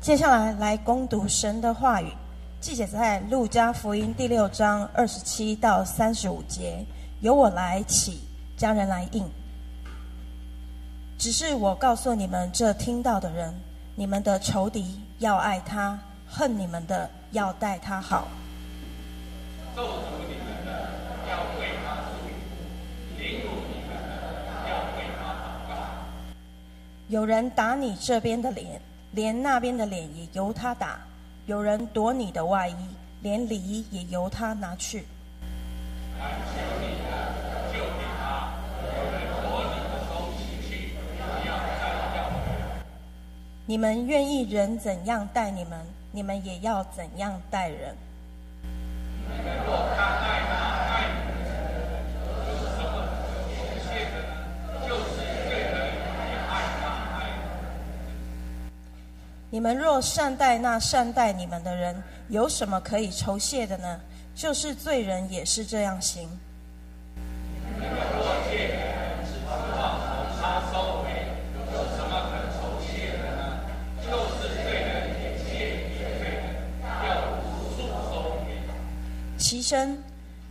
接下来来攻读神的话语，记写在路加福音第六章二十七到三十五节。由我来起，家人来应。只是我告诉你们这听到的人，你们的仇敌要爱他，恨你们的要待他好。有人打你这边的脸。连那边的脸也由他打，有人夺你的外衣，连礼衣也由他拿去。你们愿意人怎样待你们，你们也要怎样待人。善待那善待你们的人，有什么可以酬谢的呢？就是罪人也是这样行。你们若借人，只知道从他收回，有什么可酬谢的呢？就是罪人也借别人，要无数收回。其身，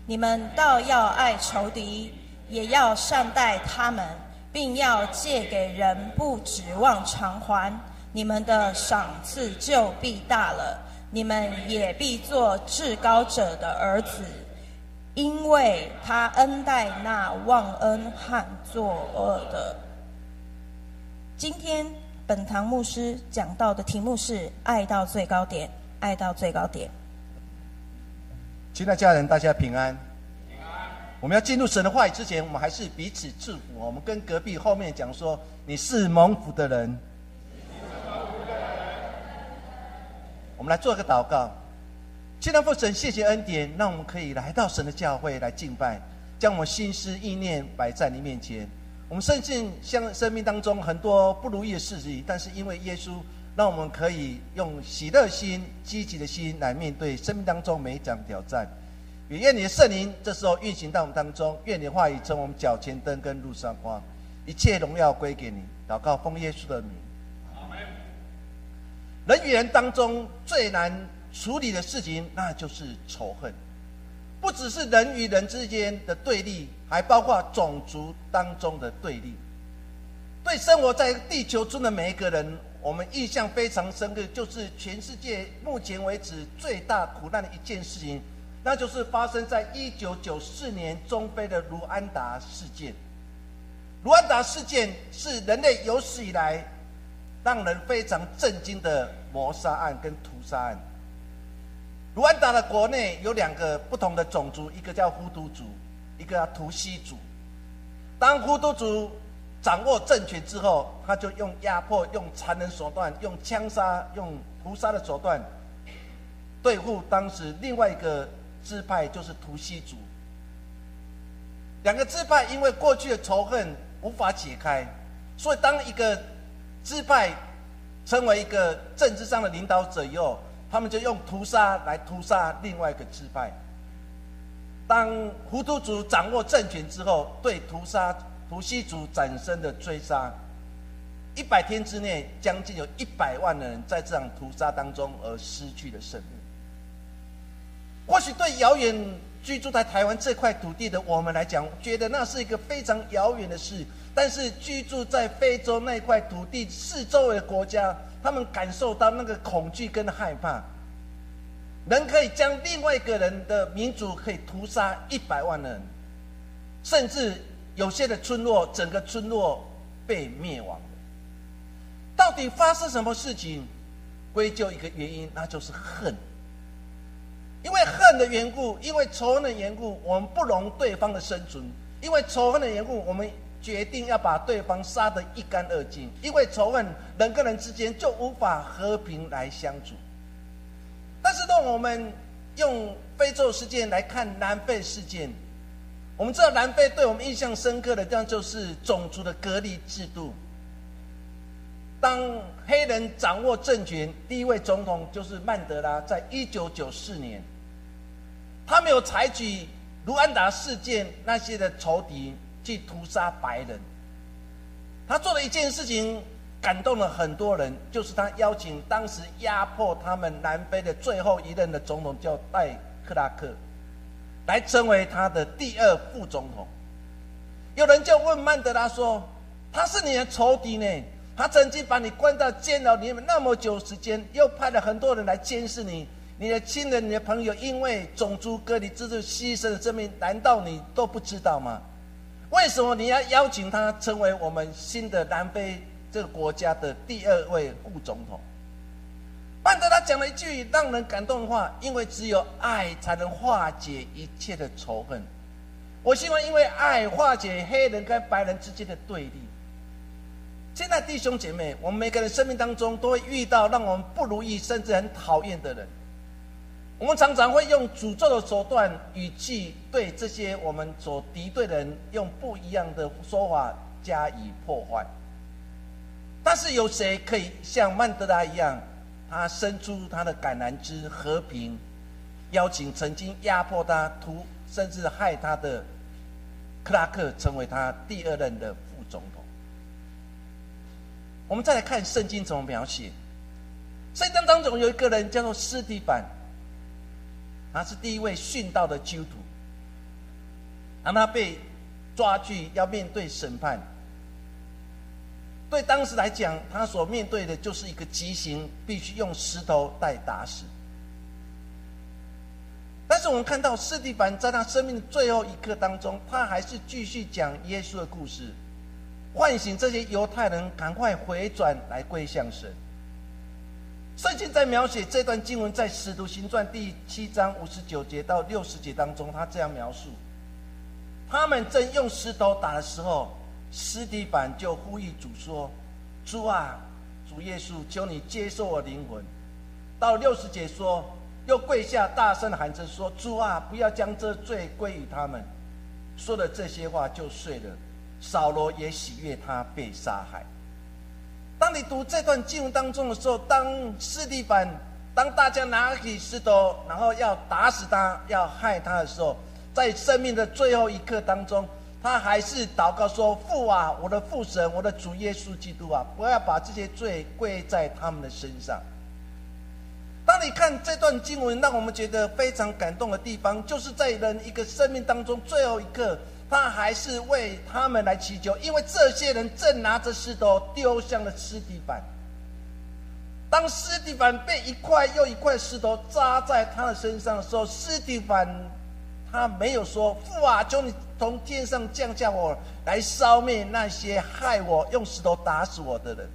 你们倒要爱仇敌，也要善待他们，并要借给人，不指望偿还。你们的赏赐就必大了，你们也必做至高者的儿子，因为他恩待那忘恩和作恶的。今天本堂牧师讲到的题目是“爱到最高点”，爱到最高点。亲爱的家人，大家平安。平安。我们要进入神的话语之前，我们还是彼此祝福。我们跟隔壁后面讲说：“你是蒙福的人。”我们来做一个祷告，亲爱的父神，谢谢恩典，让我们可以来到神的教会来敬拜，将我们心思意念摆在你面前。我们深信，像生命当中很多不如意的事情，但是因为耶稣，让我们可以用喜乐心、积极的心来面对生命当中每一场挑战。也愿你的圣灵这时候运行到我们当中，愿你的话语成我们脚前灯跟路上光，一切荣耀归给你。祷告奉耶稣的名。人与人当中最难处理的事情，那就是仇恨。不只是人与人之间的对立，还包括种族当中的对立。对生活在地球中的每一个人，我们印象非常深刻，就是全世界目前为止最大苦难的一件事情，那就是发生在一九九四年中非的卢安达事件。卢安达事件是人类有史以来让人非常震惊的。谋杀案跟屠杀案，卢安达的国内有两个不同的种族，一个叫呼图族，一个叫图西族。当呼图族掌握政权之后，他就用压迫、用残忍手段、用枪杀、用屠杀的手段对付当时另外一个支派，就是图西族。两个支派因为过去的仇恨无法解开，所以当一个支派。成为一个政治上的领导者以后，他们就用屠杀来屠杀另外一个支派。当胡图族掌握政权之后，对屠杀图西族产生的追杀，一百天之内，将近有一百万的人在这场屠杀当中而失去了生命。或许对遥远居住在台湾这块土地的我们来讲，觉得那是一个非常遥远的事。但是居住在非洲那块土地四周围的国家，他们感受到那个恐惧跟害怕。人可以将另外一个人的民族可以屠杀一百万人，甚至有些的村落，整个村落被灭亡到底发生什么事情？归咎一个原因，那就是恨。因为恨的缘故，因为仇恨的缘故，我们不容对方的生存。因为仇恨的缘故，我们。决定要把对方杀得一干二净，因为仇恨人跟人之间就无法和平来相处。但是，当我们用非洲事件来看南非事件，我们知道南非对我们印象深刻的，这样就是种族的隔离制度。当黑人掌握政权，第一位总统就是曼德拉，在一九九四年，他没有采取卢安达事件那些的仇敌。去屠杀白人，他做了一件事情，感动了很多人，就是他邀请当时压迫他们南非的最后一任的总统叫戴克拉克，来成为他的第二副总统。有人就问曼德拉说：“他是你的仇敌呢？他曾经把你关到监牢里面那么久时间，又派了很多人来监视你，你的亲人、你的朋友因为种族隔离，这是牺牲的生命，难道你都不知道吗？为什么你要邀请他成为我们新的南非？”这个国家的第二位副总统，曼德拉讲了一句让人感动的话：“因为只有爱才能化解一切的仇恨。”我希望因为爱化解黑人跟白人之间的对立。现在弟兄姐妹，我们每个人生命当中都会遇到让我们不如意甚至很讨厌的人，我们常常会用诅咒的手段语气对这些我们所敌对的人用不一样的说法加以破坏。但是有谁可以像曼德拉一样，他伸出他的橄榄枝和平，邀请曾经压迫他、屠甚至害他的克拉克成为他第二任的副总统？我们再来看圣经怎么描写。圣经当中有一个人叫做斯蒂凡，他是第一位殉道的基督徒，让他被抓去要面对审判。对当时来讲，他所面对的就是一个极刑，必须用石头带打死。但是我们看到斯蒂凡在他生命的最后一刻当中，他还是继续讲耶稣的故事，唤醒这些犹太人赶快回转来归向神。圣经在描写这段经文，在使徒行传第七章五十九节到六十节当中，他这样描述：他们正用石头打的时候。斯蒂凡就呼吁主说：“主啊，主耶稣，求你接受我灵魂。”到六十节说，又跪下，大声喊着说：“主啊，不要将这罪归于他们。”说了这些话就睡了。扫罗也喜悦他被杀害。当你读这段经文当中的时候，当斯蒂凡，当大家拿起石头，然后要打死他，要害他的时候，在生命的最后一刻当中。他还是祷告说：“父啊，我的父神，我的主耶稣基督啊，不要把这些罪归在他们的身上。”当你看这段经文，让我们觉得非常感动的地方，就是在人一个生命当中最后一刻，他还是为他们来祈求，因为这些人正拿着石头丢向了尸体板。当尸体板被一块又一块石头扎在他的身上的时候，尸体板他没有说：“父啊，求你。”从天上降下我来烧灭那些害我用石头打死我的人。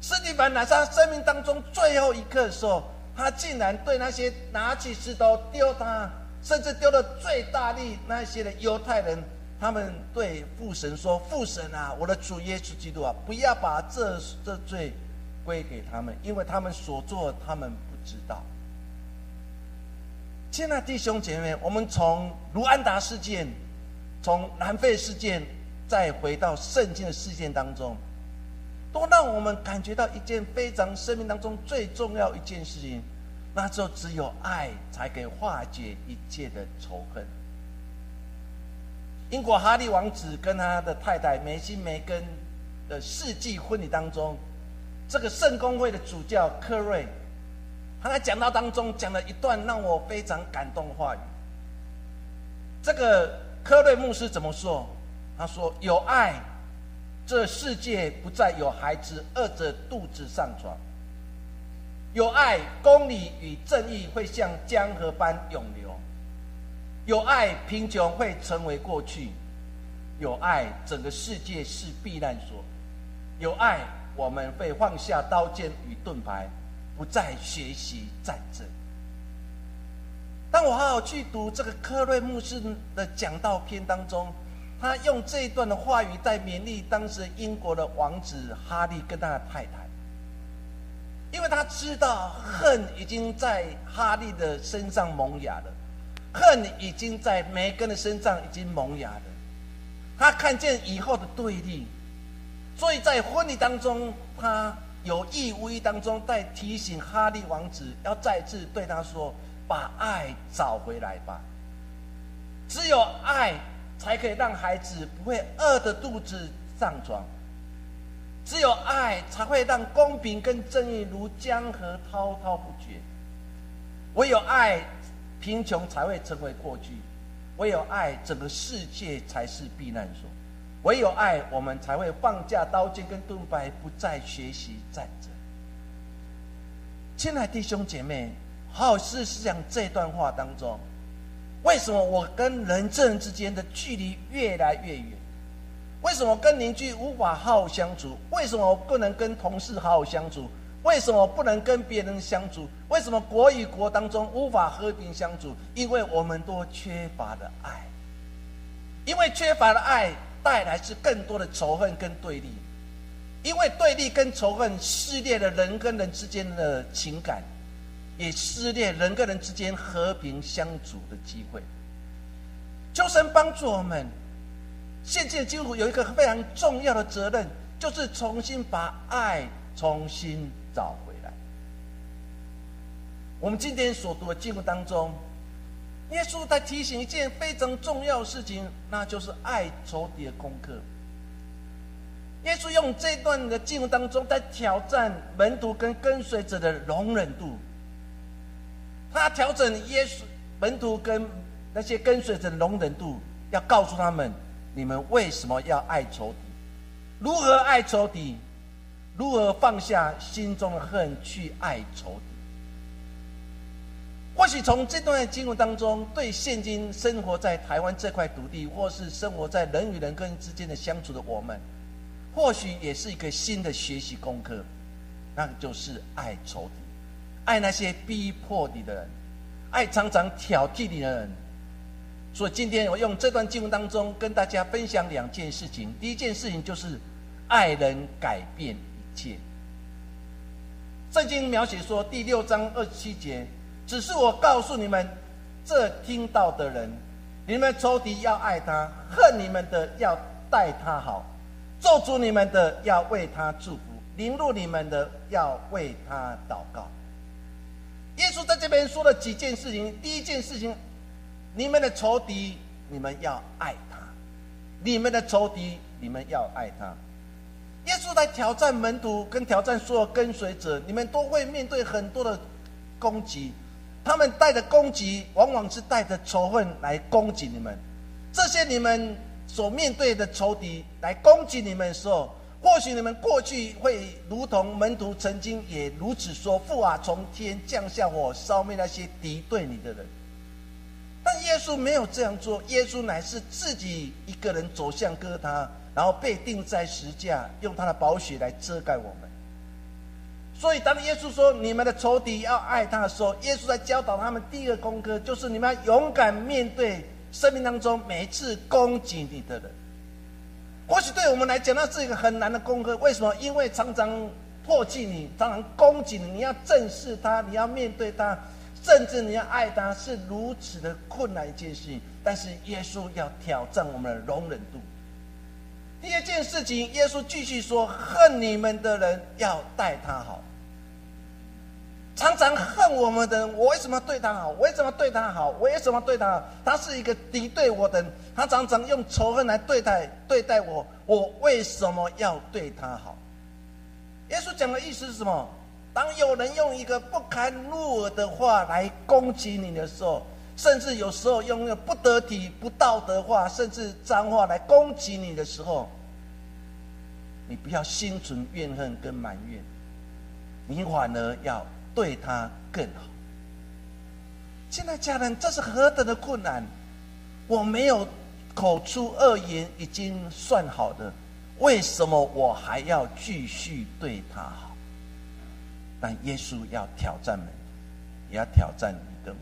斯蒂凡乃是他生命当中最后一刻的时候，他竟然对那些拿起石头丢他，甚至丢了最大力那些的犹太人，他们对父神说：“父神啊，我的主耶稣基督啊，不要把这这罪归给他们，因为他们所做他们不知道。”亲爱的弟兄姐妹，我们从卢安达事件。从南非事件再回到圣经的事件当中，都让我们感觉到一件非常生命当中最重要一件事情，那就只有爱才可以化解一切的仇恨。英国哈利王子跟他的太太梅西梅根的世纪婚礼当中，这个圣公会的主教科瑞，他在讲道当中讲了一段让我非常感动的话语，这个。科瑞牧师怎么说？他说：“有爱，这世界不再有孩子饿着肚子上床；有爱，公理与正义会像江河般涌流；有爱，贫穷会成为过去；有爱，整个世界是避难所；有爱，我们会放下刀剑与盾牌，不再学习战争。”当我好好去读这个科瑞牧师的讲道篇当中，他用这一段的话语在勉励当时英国的王子哈利跟他的太太，因为他知道恨已经在哈利的身上萌芽了，恨已经在梅根的身上已经萌芽了，他看见以后的对立，所以在婚礼当中，他有意无意当中在提醒哈利王子要再次对他说。把爱找回来吧。只有爱，才可以让孩子不会饿的肚子上床。只有爱才会让公平跟正义如江河滔滔不绝。唯有爱，贫穷才会成为过去；唯有爱，整个世界才是避难所；唯有爱，我们才会放下刀剑跟盾牌，不再学习战争。亲爱的弟兄姐妹，好好试试想这段话当中，为什么我跟人证之间的距离越来越远？为什么跟邻居无法好好相处？为什么不能跟同事好好相处？为什么不能跟别人相处？为什么国与国当中无法和平相处？因为我们都缺乏了爱。因为缺乏了爱，带来是更多的仇恨跟对立。因为对立跟仇恨撕裂了人跟人之间的情感，也撕裂人跟人之间和平相处的机会。求神帮助我们。现在基督徒有一个非常重要的责任，就是重新把爱重新找回来。我们今天所读的经文当中，耶稣在提醒一件非常重要的事情，那就是爱仇敌的功课。耶稣用这段的经文当中，在挑战门徒跟跟随者的容忍度。他调整耶稣门徒跟那些跟随者的容忍度，要告诉他们。你们为什么要爱仇敌？如何爱仇敌？如何放下心中的恨去爱仇敌？或许从这段经文当中，对现今生活在台湾这块土地，或是生活在人与人跟之间的相处的我们，或许也是一个新的学习功课，那就是爱仇敌，爱那些逼迫你的人，爱常常挑剔你的人。所以今天我用这段经文当中跟大家分享两件事情。第一件事情就是爱人改变一切。圣经描写说第六章二十七节，只是我告诉你们，这听到的人，你们仇敌要爱他，恨你们的要待他好，咒诅你们的要为他祝福，凌辱你们的要为他祷告。耶稣在这边说了几件事情。第一件事情。你们的仇敌，你们要爱他；你们的仇敌，你们要爱他。耶稣在挑战门徒，跟挑战所有跟随者，你们都会面对很多的攻击。他们带着攻击，往往是带着仇恨来攻击你们。这些你们所面对的仇敌来攻击你们的时候，或许你们过去会如同门徒曾经也如此说：“父啊，从天降下火，烧灭那些敌对你的人。”但耶稣没有这样做，耶稣乃是自己一个人走向哥他，然后被钉在石架，用他的宝血来遮盖我们。所以，当耶稣说你们的仇敌要爱他的时候，耶稣在教导他们第一个功课，就是你们要勇敢面对生命当中每一次攻击你的人。或许对我们来讲，那是一个很难的功课。为什么？因为常常唾弃你，常常攻击你，你要正视他，你要面对他。甚至你要爱他是如此的困难一件事情，但是耶稣要挑战我们的容忍度。第二件事情，耶稣继续说：恨你们的人要待他好。常常恨我们的人，我为什么对他好？我为什么对他好？我为什么对他好？他是一个敌对我的人，他常常用仇恨来对待对待我，我为什么要对他好？耶稣讲的意思是什么？当有人用一个不堪入耳的话来攻击你的时候，甚至有时候用那个不得体、不道德话，甚至脏话来攻击你的时候，你不要心存怨恨跟埋怨，你反而要对他更好。现在家人，这是何等的困难！我没有口出恶言已经算好的，为什么我还要继续对他好？但耶稣要挑战们，也要挑战你的。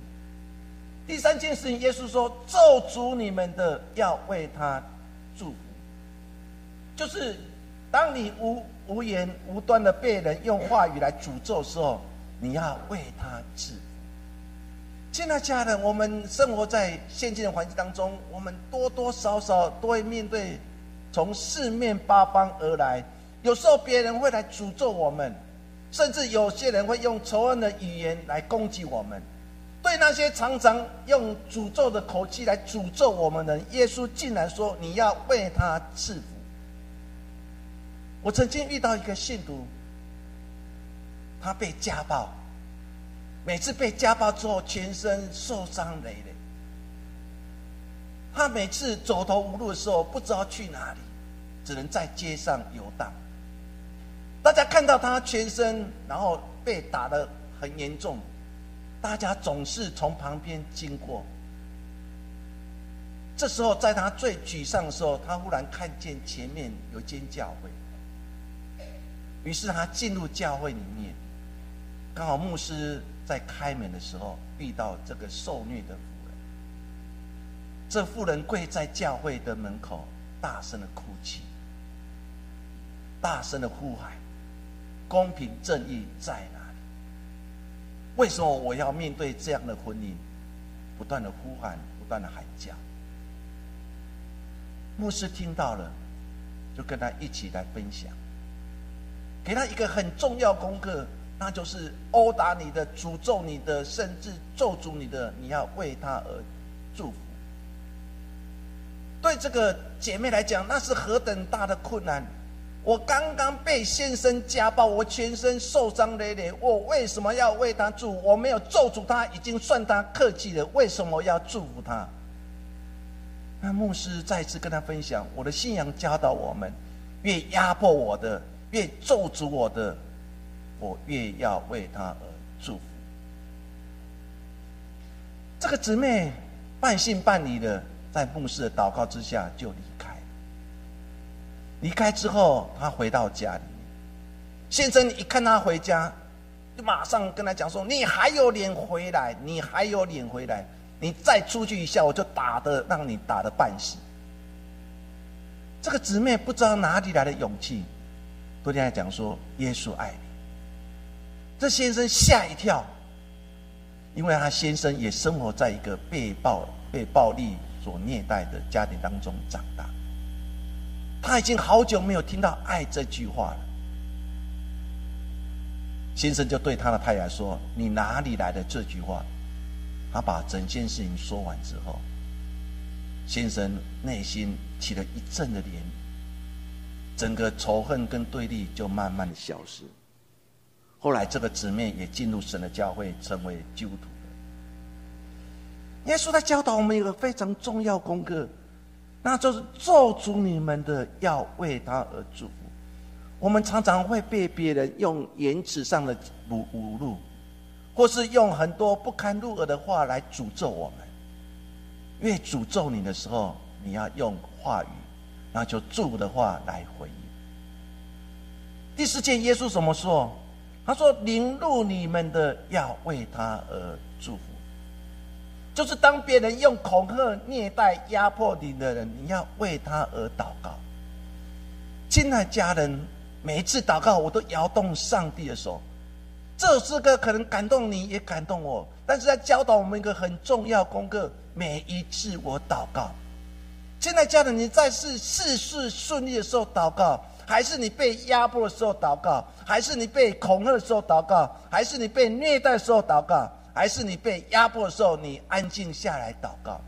第三件事情，耶稣说：“咒诅你们的，要为他祝福。”就是当你无无言无端的被人用话语来诅咒的时候，你要为他祝福。亲爱的家人，我们生活在现今的环境当中，我们多多少少都会面对从四面八方而来，有时候别人会来诅咒我们。甚至有些人会用仇恨的语言来攻击我们，对那些常常用诅咒的口气来诅咒我们的，耶稣竟然说：“你要为他赐福。”我曾经遇到一个信徒，他被家暴，每次被家暴之后，全身受伤累累。他每次走投无路的时候，不知道去哪里，只能在街上游荡。大家看到他全身，然后被打的很严重，大家总是从旁边经过。这时候，在他最沮丧的时候，他忽然看见前面有间教会，于是他进入教会里面，刚好牧师在开门的时候遇到这个受虐的妇人。这妇人跪在教会的门口，大声的哭泣，大声的呼喊：“公平正义在哪里？为什么我要面对这样的婚姻？”不断的呼喊，不断的喊叫。牧师听到了，就跟他一起来分享，给他一个很重要功课，那就是殴打你的、诅咒你的，甚至咒诅你的，你要为他而祝福。对这个姐妹来讲，那是何等大的困难！我刚刚被先生家暴，我全身受伤累累，我为什么要为他祝？我没有咒诅他，已经算他客气了，为什么要祝福他？那牧师再次跟他分享，我的信仰教导我们：越压迫我的，越咒诅我的，我越要为他而祝福。这个姊妹半信半疑的。在牧师的祷告之下，就离开。离开之后，他回到家里面。先生一看他回家，就马上跟他讲说：“你还有脸回来？你还有脸回来？你再出去一下，我就打的让你打的半死。”这个姊妹不知道哪里来的勇气，昨天还讲说：“耶稣爱你。”这先生吓一跳，因为他先生也生活在一个被暴、被暴力。所虐待的家庭当中长大，他已经好久没有听到“爱”这句话了。先生就对他的太太说：“你哪里来的这句话？”他把整件事情说完之后，先生内心起了一阵的涟漪，整个仇恨跟对立就慢慢的消失。后来，这个姊妹也进入神的教会，成为基督徒。耶稣在教导我们一个非常重要功课，那就是咒诅你们的，要为他而祝福。我们常常会被别人用言辞上的侮侮辱，或是用很多不堪入耳的话来诅咒我们。越诅咒你的时候，你要用话语，那就祝福的话来回应。第四件，耶稣怎么说？他说：“凌辱你们的，要为他而祝福。”就是当别人用恐吓、虐待、压迫你的人，你要为他而祷告。亲爱家人，每一次祷告，我都摇动上帝的手。这是个可能感动你，也感动我，但是在教导我们一个很重要功课。每一次我祷告，亲爱家人，你在是事事顺利的时候祷告，还是你被压迫的时候祷告，还是你被恐吓的时候祷告，还是你被虐待的时候祷告？还是你被压迫的时候，你安静下来祷告。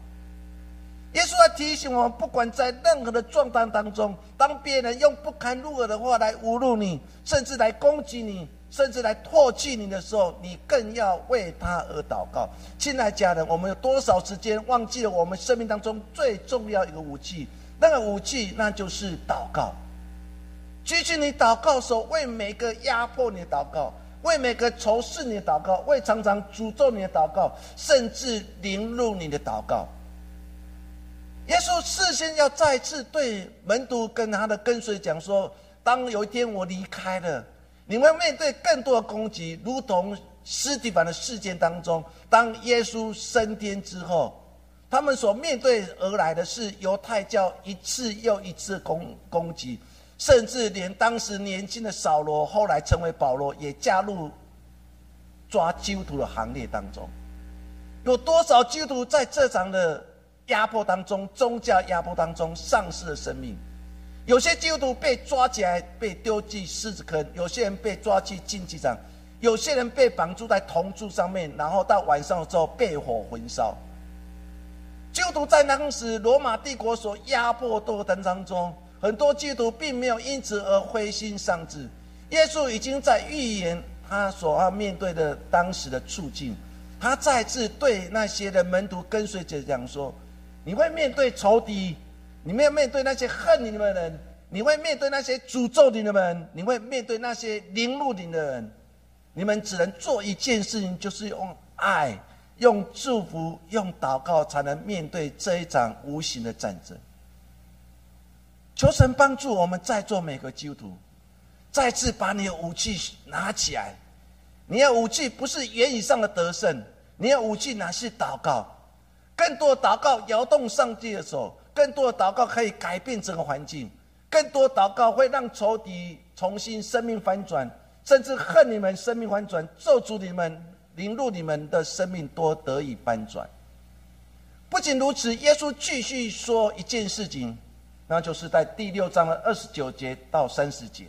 耶稣在提醒我们，不管在任何的状态当中，当别人用不堪入耳的话来侮辱你，甚至来攻击你，甚至来唾弃你的时候，你更要为他而祷告。亲爱家人，我们有多少时间忘记了我们生命当中最重要一个武器？那个武器，那就是祷告。举起你祷告手，为每个压迫你的祷告。为每个仇视你的祷告，为常常诅咒你的祷告，甚至凌辱你的祷告。耶稣事先要再次对门徒跟他的跟随讲说：当有一天我离开了，你们面对更多的攻击，如同斯蒂凡的事件当中，当耶稣升天之后，他们所面对而来的是犹太教一次又一次攻攻击。甚至连当时年轻的扫罗，后来成为保罗，也加入抓基督徒的行列当中。有多少基督徒在这场的压迫当中、宗教压迫当中丧失了生命？有些基督徒被抓起来，被丢进狮子坑；有些人被抓去竞技场；有些人被绑住在铜柱上面，然后到晚上的时候被火焚烧。基督徒在当时罗马帝国所压迫斗争当中。很多基督徒并没有因此而灰心丧志。耶稣已经在预言他所要面对的当时的处境。他再次对那些的门徒跟随者讲说：“你会面对仇敌，你们要面对那些恨你们的人，你会面对那些诅咒你的人，你会面对那些凌辱你的人。你们只能做一件事情，就是用爱、用祝福、用祷告，才能面对这一场无形的战争。求神帮助我们在座每个基督徒，再次把你的武器拿起来。你的武器不是言语上的得胜。”你的武器乃是祷告，更多祷告摇动上帝的手，更多祷告可以改变整个环境，更多祷告会让仇敌重新生命翻转，甚至恨你们生命翻转，咒诅你们，凌辱你们的生命多得以翻转。不仅如此，耶稣继续说一件事情，那就是在第六章的二十九节到三十节。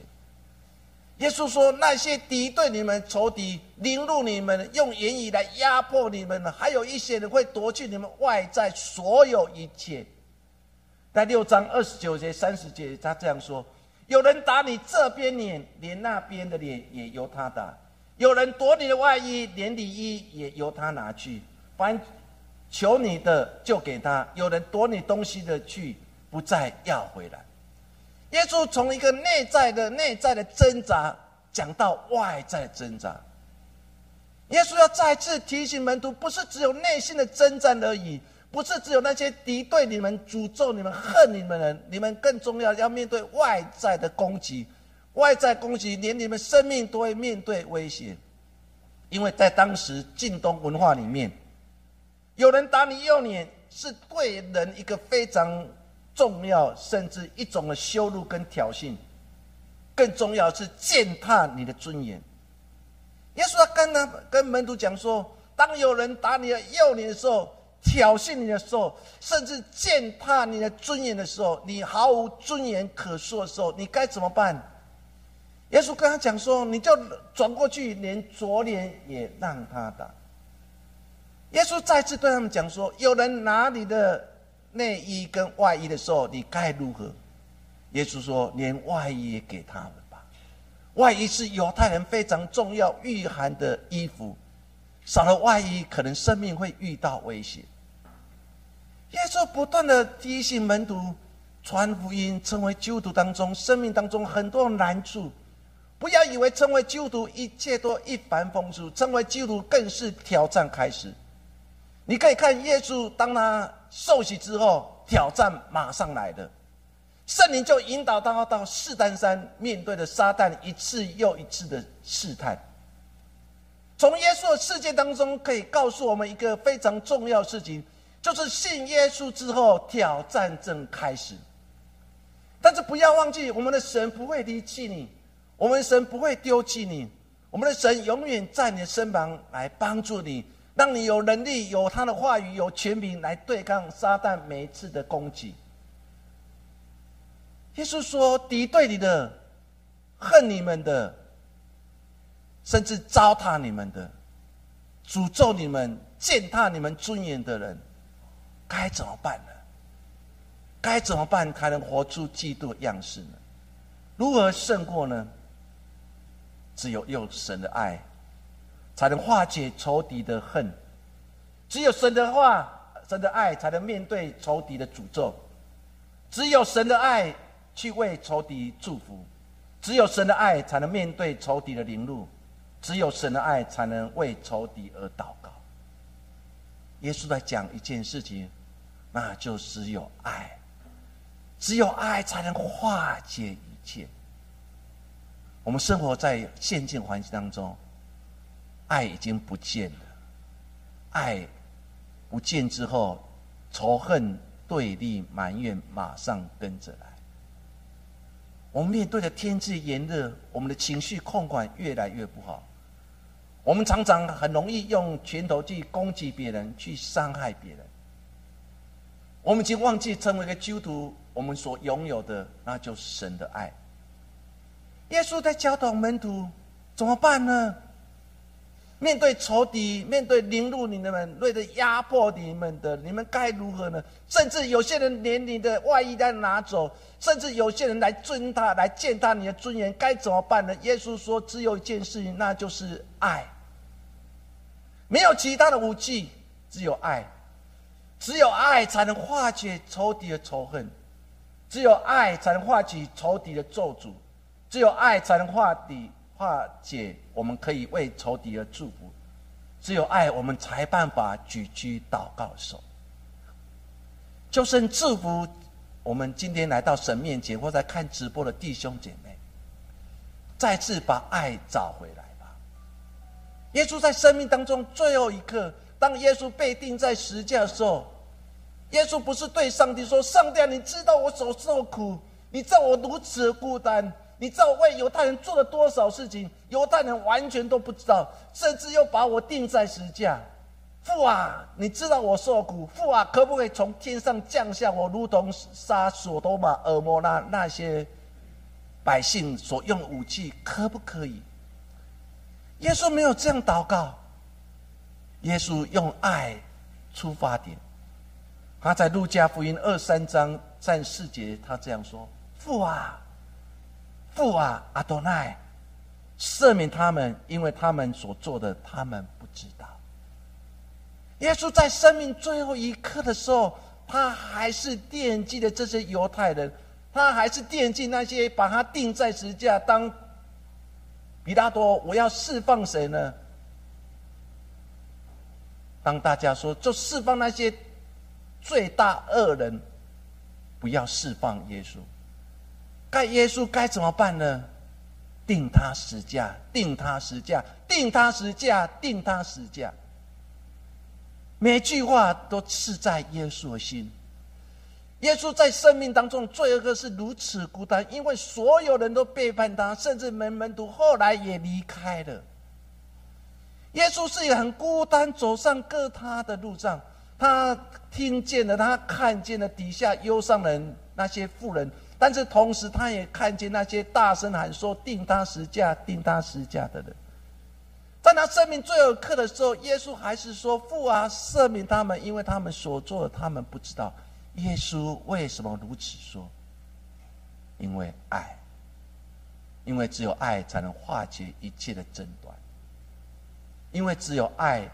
耶稣说：“那些敌对你们、仇敌、凌辱你们、用言语来压迫你们，还有一些人会夺去你们外在所有一切。”在六章二十九节、三十节，他这样说：“有人打你这边脸，连那边的脸也由他打；有人夺你的外衣，连里衣也由他拿去。凡求你的，就给他；有人夺你东西的去，不再要回来。”耶稣从一个内在的内在的挣扎讲到外在挣扎。耶稣要再次提醒门徒，不是只有内心的征战而已，不是只有那些敌对你们、诅咒你们、恨你们的人，你们更重要要面对外在的攻击。外在攻击连你们生命都会面对威胁，因为在当时晋东文化里面，有人打你右脸，是对人一个非常。重要，甚至一种的羞辱跟挑衅，更重要是践踏你的尊严。耶稣他跟他跟门徒讲说：，当有人打你的右脸的时候，挑衅你的时候，甚至践踏你的尊严的时候，你毫无尊严可说的时候，你该怎么办？耶稣跟他讲说：，你就转过去，连左脸也让他打。耶稣再次对他们讲说：，有人拿你的。内衣跟外衣的时候，你该如何？耶稣说：“连外衣也给他们吧。外衣是犹太人非常重要御寒的衣服，少了外衣，可能生命会遇到危险。”耶稣不断的提醒门徒，传福音，成为基督徒当中生命当中很多难处，不要以为成为基督徒一切都一帆风顺，成为基督徒更是挑战开始。你可以看耶稣，当他受洗之后，挑战马上来的，圣灵就引导他到士丹山，面对着撒旦一次又一次的试探。从耶稣的世界当中，可以告诉我们一个非常重要事情，就是信耶稣之后，挑战正开始。但是不要忘记，我们的神不会离弃你，我们的神不会丢弃你，我们的神永远在你的身旁来帮助你。让你有能力、有他的话语、有权柄来对抗撒旦每一次的攻击。耶稣说：“敌对你的、恨你们的，甚至糟蹋你们的、诅咒你们、践踏你们尊严的人，该怎么办呢？该怎么办才能活出基督的样式呢？如何胜过呢？只有用神的爱。”才能化解仇敌的恨，只有神的话、神的爱，才能面对仇敌的诅咒；只有神的爱去为仇敌祝福；只有神的爱才能面对仇敌的凌辱；只有神的爱才能为仇敌而祷告。耶稣在讲一件事情，那就只有爱，只有爱才能化解一切。我们生活在现境环境当中。爱已经不见了，爱不见之后，仇恨、对立、埋怨马上跟着来。我们面对着天气炎热，我们的情绪控管越来越不好。我们常常很容易用拳头去攻击别人，去伤害别人。我们已经忘记成为一个基督徒，我们所拥有的那就是神的爱。耶稣在教导门徒怎么办呢？面对仇敌，面对凌辱你们、为了压迫你们的，你们该如何呢？甚至有些人连你的外衣都拿走，甚至有些人来尊他、来践踏你的尊严，该怎么办呢？耶稣说：“只有一件事情，那就是爱。没有其他的武器，只有爱。只有爱才能化解仇敌的仇恨，只有爱才能化解仇敌的咒诅，只有爱才能化解。”化解，我们可以为仇敌而祝福。只有爱，我们才办法举起祷告手。就剩祝福我们今天来到神面前或在看直播的弟兄姐妹，再次把爱找回来吧。耶稣在生命当中最后一刻，当耶稣被钉在十字架的时候，耶稣不是对上帝说：“上帝，你知道我所受苦，你知道我如此孤单。”你知道为犹太人做了多少事情？犹太人完全都不知道，甚至又把我钉在石架。父啊，你知道我受苦。父啊，可不可以从天上降下我，如同杀索多玛、恶魔那那些百姓所用的武器？可不可以？耶稣没有这样祷告。耶稣用爱出发点。他在路加福音二三章三四节，他这样说：“父啊。”父啊，阿多奈，赦免他们，因为他们所做的，他们不知道。耶稣在生命最后一刻的时候，他还是惦记着这些犹太人，他还是惦记那些把他钉在十字架。当比拉多，我要释放谁呢？当大家说，就释放那些罪大恶人，不要释放耶稣。该耶稣该怎么办呢？定他十架，定他十架，定他十架，定他十架。每句话都刺在耶稣的心。耶稣在生命当中罪恶是如此孤单，因为所有人都背叛他，甚至门门徒后来也离开了。耶稣是一个很孤单，走上各他的路上，他听见了，他看见了底下忧伤人那些妇人。但是同时，他也看见那些大声喊说“定他十架，定他十架”的人，在他生命最后刻的时候，耶稣还是说：“父啊，赦免他们，因为他们所做的，他们不知道。”耶稣为什么如此说？因为爱，因为只有爱才能化解一切的争端，因为只有爱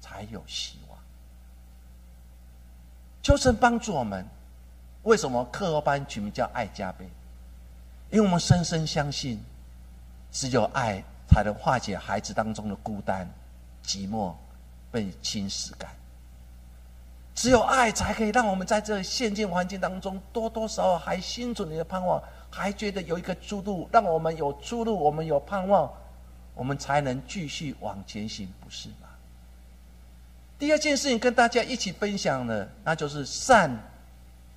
才有希望。求神帮助我们。为什么课后班取名叫“爱加倍”？因为我们深深相信，只有爱才能化解孩子当中的孤单、寂寞、被侵蚀感。只有爱才可以让我们在这现今环境当中，多多少少还心存你的盼望，还觉得有一个出路，让我们有出路，我们有盼望，我们才能继续往前行，不是吗？第二件事情跟大家一起分享的，那就是善。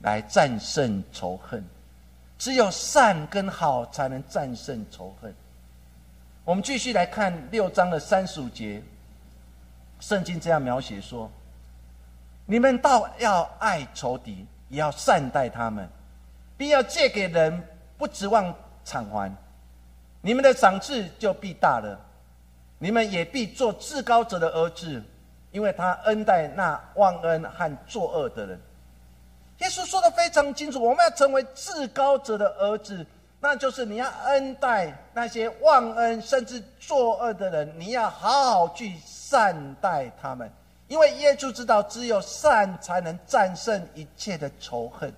来战胜仇恨，只有善跟好才能战胜仇恨。我们继续来看六章的三十五节，圣经这样描写说：“你们倒要爱仇敌，也要善待他们，必要借给人，不指望偿还。你们的赏赐就必大了，你们也必做至高者的儿子，因为他恩待那忘恩和作恶的人。”耶稣说的非常清楚，我们要成为至高者的儿子，那就是你要恩待那些忘恩甚至作恶的人，你要好好去善待他们，因为耶稣知道，只有善才能战胜一切的仇恨，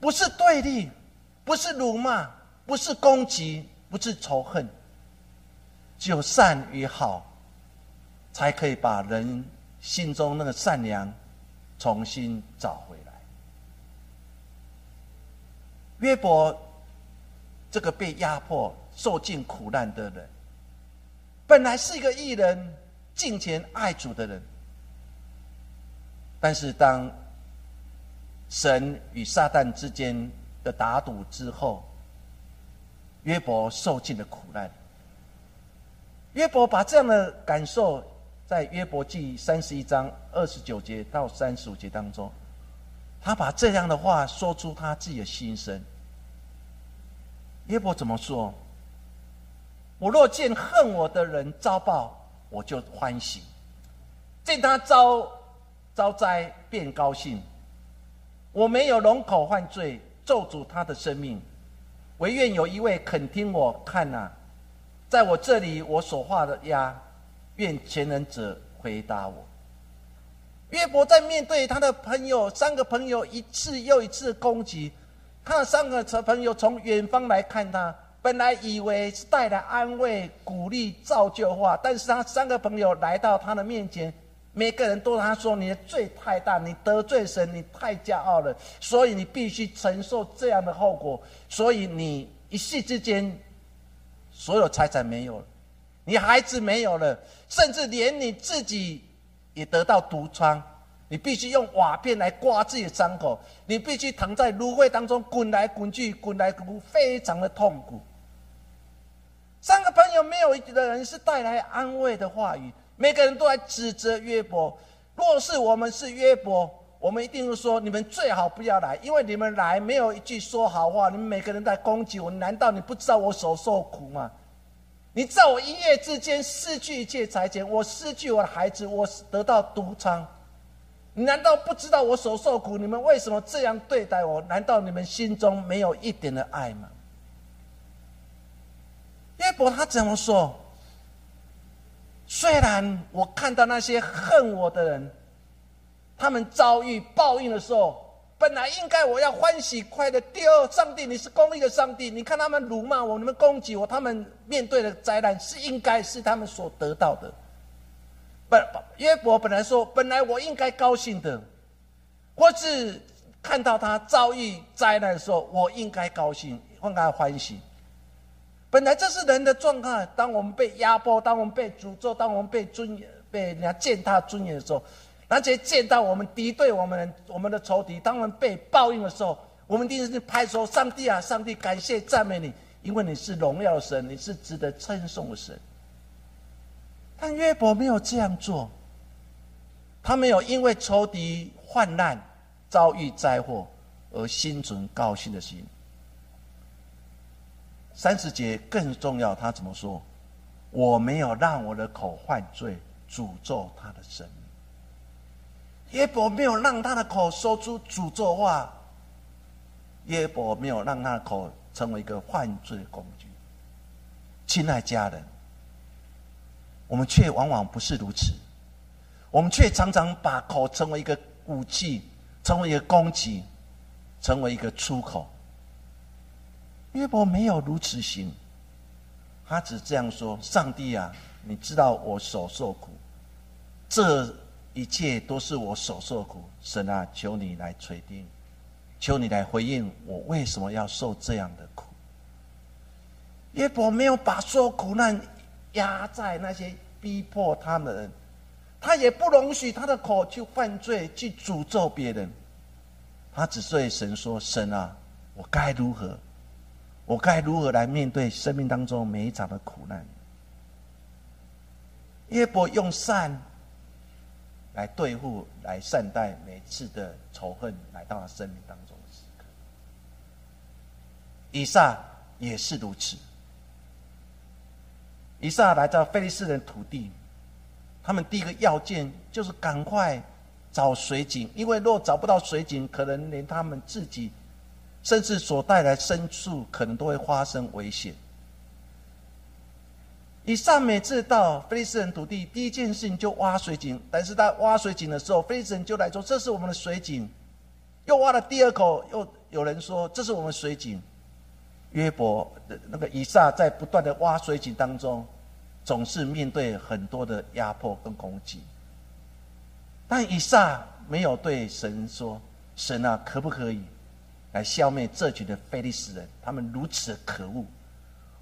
不是对立，不是辱骂，不是攻击，不是仇恨，只有善与好，才可以把人心中那个善良。重新找回来。约伯这个被压迫、受尽苦难的人，本来是一个艺人、敬虔爱主的人，但是当神与撒旦之间的打赌之后，约伯受尽了苦难。约伯把这样的感受。在约伯记三十一章二十九节到三十五节当中，他把这样的话说出他自己的心声。约伯怎么说？我若见恨我的人遭报，我就欢喜；见他遭遭灾，便高兴。我没有龙口犯罪，咒诅他的生命，唯愿有一位肯听我看呐，在我这里我所画的押，愿前人者回答我。约伯在面对他的朋友三个朋友一次又一次攻击，他的三个朋友从远方来看他，本来以为是带来安慰、鼓励、造就话，但是他三个朋友来到他的面前，每个人都他说：“你的罪太大，你得罪神，你太骄傲了，所以你必须承受这样的后果。所以你一夕之间，所有财产没有了，你孩子没有了，甚至连你自己。”也得到毒疮，你必须用瓦片来刮自己的伤口，你必须躺在芦荟当中滚来滚去，滚来滚去，非常的痛苦。三个朋友没有一个人是带来安慰的话语，每个人都在指责约伯。若是我们是约伯，我们一定会说：你们最好不要来，因为你们来没有一句说好话，你们每个人在攻击我。难道你不知道我所受苦吗？你在我一夜之间失去一切财钱，我失去我的孩子，我得到毒疮。你难道不知道我所受苦？你们为什么这样对待我？难道你们心中没有一点的爱吗？约伯他怎么说？虽然我看到那些恨我的人，他们遭遇报应的时候。本来应该我要欢喜快乐。第二，上帝，你是公义的上帝。你看他们辱骂我，你们攻击我，他们面对的灾难是应该是他们所得到的。本约伯本来说，本来我应该高兴的，或是看到他遭遇灾难的时候，我应该高兴，应该欢喜。本来这是人的状态。当我们被压迫，当我们被诅咒，当我们被尊严、被人家践踏尊严的时候。而且见到我们敌对我们我们的仇敌，当我们被报应的时候，我们一定是拍手：上帝啊，上帝，感谢赞美你，因为你是荣耀神，你是值得称颂的神。但约伯没有这样做，他没有因为仇敌患难遭遇灾祸而心存高兴的心。三十节更重要，他怎么说？我没有让我的口犯罪，诅咒他的神。耶伯没有让他的口说出诅咒话，耶伯没有让他的口成为一个犯罪工具。亲爱家人，我们却往往不是如此，我们却常常把口成为一个武器，成为一个攻击，成为一个出口。约伯没有如此行，他只这样说：“上帝啊，你知道我所受苦，这。”一切都是我所受苦，神啊，求你来垂听，求你来回应我为什么要受这样的苦。耶伯没有把所有苦难压在那些逼迫他的人，他也不容许他的口去犯罪，去诅咒别人。他只对神说：“神啊，我该如何？我该如何来面对生命当中每一场的苦难？”耶伯用善。来对付、来善待每次的仇恨来到他生命当中的时刻。以撒也是如此。以撒来到菲利斯人土地，他们第一个要件就是赶快找水井，因为若找不到水井，可能连他们自己，甚至所带来牲畜，可能都会发生危险。以上每次到菲利斯人土地，第一件事情就挖水井。但是他挖水井的时候，菲利斯人就来说：“这是我们的水井。”又挖了第二口，又有人说：“这是我们水井。”约伯那个以撒在不断的挖水井当中，总是面对很多的压迫跟攻击。但以撒没有对神说：“神啊，可不可以来消灭这群的菲利斯人？他们如此可恶，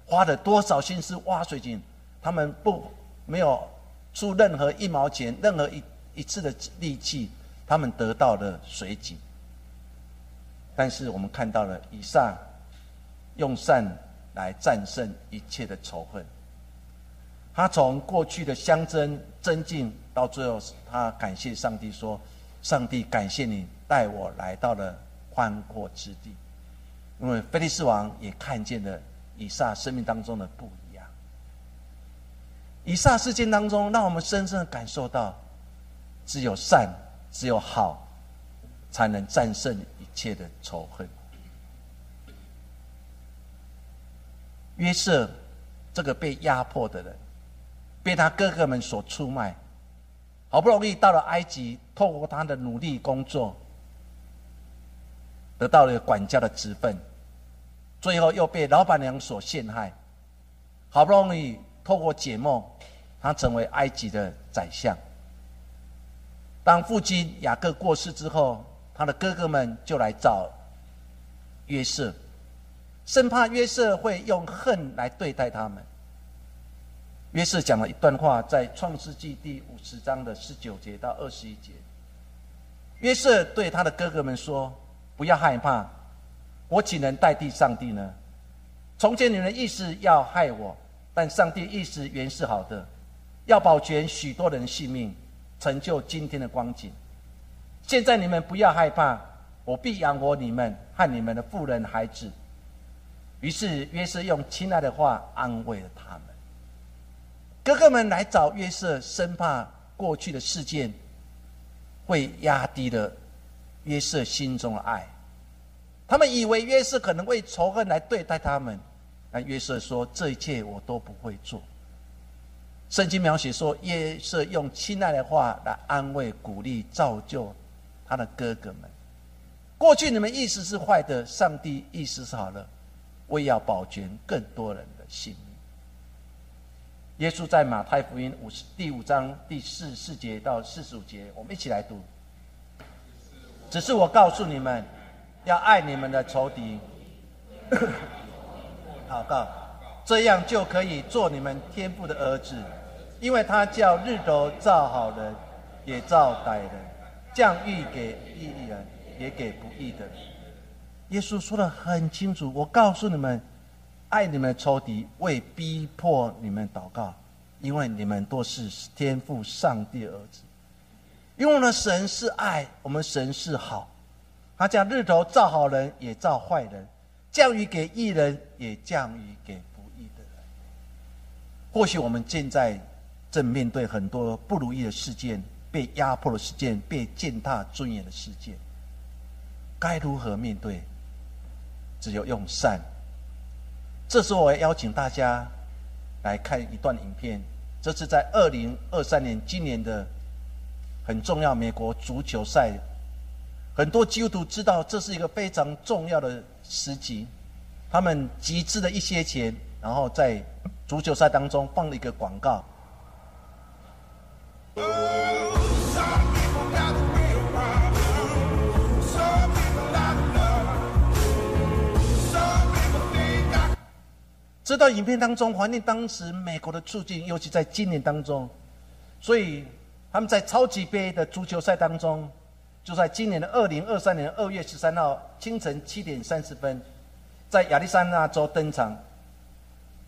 花了多少心思挖水井？”他们不没有出任何一毛钱，任何一一次的力气，他们得到了水井。但是我们看到了以上用善来战胜一切的仇恨。他从过去的相争增进，到最后他感谢上帝说：“上帝感谢你带我来到了宽阔之地。”因为菲利斯王也看见了以撒生命当中的不。以撒事件当中，让我们深深的感受到，只有善，只有好，才能战胜一切的仇恨。约瑟这个被压迫的人，被他哥哥们所出卖，好不容易到了埃及，透过他的努力工作，得到了管家的职分，最后又被老板娘所陷害，好不容易透过解梦，他成为埃及的宰相。当父亲雅各过世之后，他的哥哥们就来找约瑟。生怕约瑟会用恨来对待他们。约瑟讲了一段话，在创世纪第五十章的十九节到二十一节。约瑟对他的哥哥们说：“不要害怕，我岂能代替上帝呢？从前你们的意思要害我，但上帝意思原是好的，要保全许多人的性命，成就今天的光景。现在你们不要害怕，我必养活你们和你们的妇人孩子。”于是约瑟用亲爱的话安慰了他们。哥哥们来找约瑟，生怕过去的事件会压低了约瑟心中的爱。他们以为约瑟可能为仇恨来对待他们，但约瑟说：“这一切我都不会做。”圣经描写说，约瑟用亲爱的话来安慰、鼓励、造就他的哥哥们。过去你们意思是坏的，上帝意思是好的。为要保全更多人的性命，耶稣在马太福音五十第五章第四四节到四十五节，我们一起来读。只是我告诉你们，要爱你们的仇敌，祷告，这样就可以做你们天父的儿子，因为他叫日头照好人，也照歹人，降雨给义人，也给不义的人。耶稣说的很清楚，我告诉你们，爱你们仇敌，为逼迫你们祷告，因为你们都是天赋上帝儿子。因为呢神是爱，我们神是好，他将日头照好人，也照坏人；降雨给义人，也降雨给不义的人。或许我们现在正面对很多不如意的事件，被压迫的事件，被践踏尊严的事件，该如何面对？只有用善。这时候，我要邀请大家来看一段影片。这是在二零二三年今年的很重要美国足球赛。很多基督徒知道这是一个非常重要的时机。他们集资了一些钱，然后在足球赛当中放了一个广告。这段影片当中，怀念当时美国的处境，尤其在今年当中，所以他们在超级杯的足球赛当中，就在今年的二零二三年二月十三号清晨七点三十分，在亚利桑那州登场。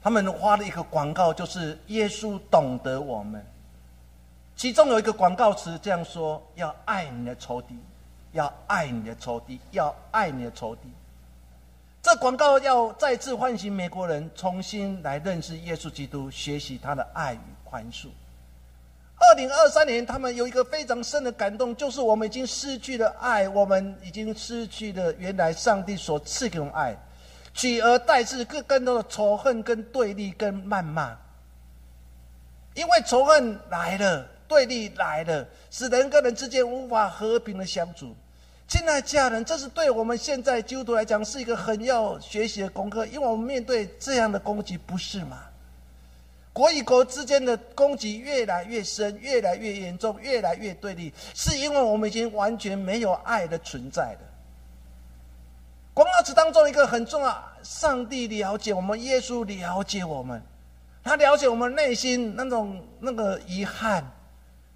他们花了一个广告，就是“耶稣懂得我们”。其中有一个广告词这样说：“要爱你的仇敌，要爱你的仇敌，要爱你的仇敌。”这广告要再次唤醒美国人重新来认识耶稣基督，学习他的爱与宽恕。二零二三年，他们有一个非常深的感动，就是我们已经失去了爱，我们已经失去了原来上帝所赐给我们爱，取而代之更更多的仇恨、跟对立、跟谩骂。因为仇恨来了，对立来了，使人跟人之间无法和平的相处。亲爱家人，这是对我们现在基督徒来讲是一个很要学习的功课，因为我们面对这样的攻击，不是吗？国与国之间的攻击越来越深，越来越严重，越来越对立，是因为我们已经完全没有爱的存在了。广告词当中一个很重要，上帝了解我们，耶稣了解我们，他了解我们内心那种那个遗憾，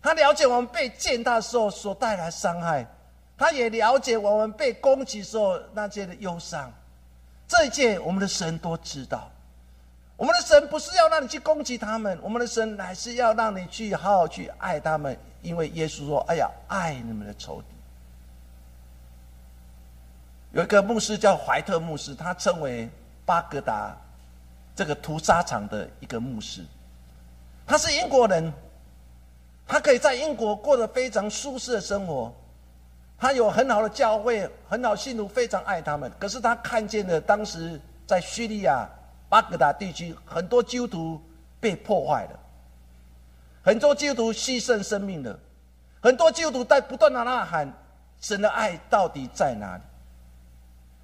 他了解我们被践踏时候所带来伤害。他也了解我们被攻击时候那些的忧伤，这一切我们的神都知道。我们的神不是要让你去攻击他们，我们的神乃是要让你去好好去爱他们，因为耶稣说：“哎呀，爱你们的仇敌。”有一个牧师叫怀特牧师，他称为巴格达这个屠杀场的一个牧师。他是英国人，他可以在英国过得非常舒适的生活，他有很好的教会，很好信徒非常爱他们。可是他看见了当时在叙利亚巴格达地区很多基督徒被破坏了，很多基督徒牺牲生命了，很多基督徒在不断的呐喊：神的爱到底在哪里？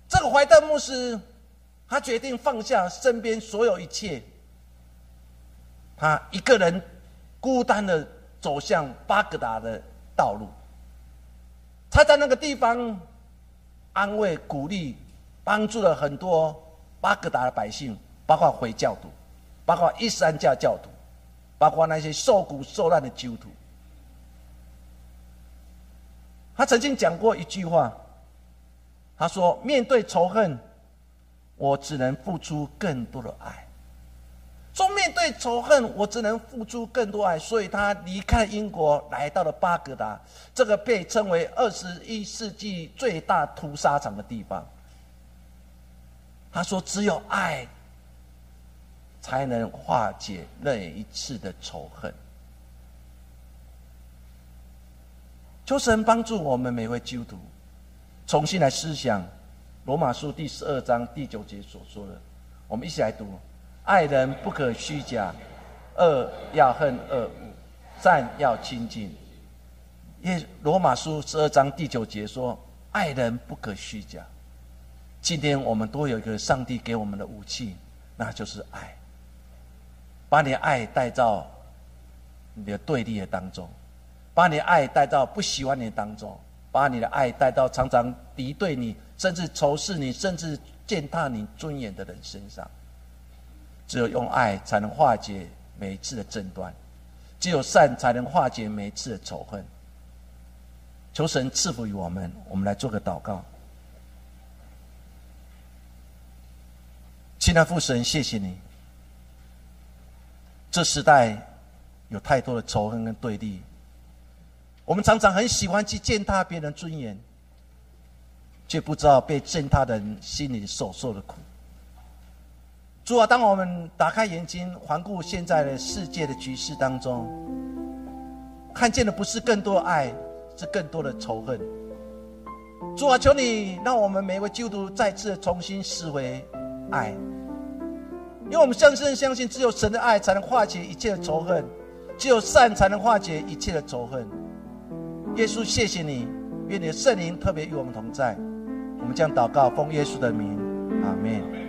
这个怀特牧师，他决定放下身边所有一切。他一个人孤单的走向巴格达的道路，他在那个地方安慰、鼓励、帮助了很多巴格达的百姓，包括回教徒，包括伊斯兰教教徒，包括那些受苦受难的基督徒。他曾经讲过一句话，他说：“面对仇恨，我只能付出更多的爱。”说面对仇恨，我只能付出更多爱，所以他离开英国，来到了巴格达，这个被称为二十一世纪最大屠杀场的地方。他说：“只有爱，才能化解那一次的仇恨。”求神帮助我们每位基督徒，重新来思想罗马书第十二章第九节所说的。我们一起来读。爱人不可虚假，恶要恨恶，善要亲近。耶罗马书十二章第九节说：“爱人不可虚假。”今天我们都有一个上帝给我们的武器，那就是爱。把你爱带到你的对立的当中，把你爱带到不喜欢你的当中，把你的爱带到常常敌对你、甚至仇视你、甚至践踏你尊严的人身上。只有用爱才能化解每一次的争端，只有善才能化解每一次的仇恨。求神赐福于我们，我们来做个祷告。亲爱父神，谢谢你。这时代有太多的仇恨跟对立，我们常常很喜欢去践踏别人尊严，却不知道被践踏的人心里所受的苦。主啊，当我们打开眼睛环顾现在的世界的局势当中，看见的不是更多的爱，是更多的仇恨。主啊，求你让我们每一位基督徒再次重新思维爱，因为我们深深相信，只有神的爱才能化解一切的仇恨，只有善才能化解一切的仇恨。耶稣，谢谢你，愿你的圣灵特别与我们同在。我们将祷告，奉耶稣的名，阿门。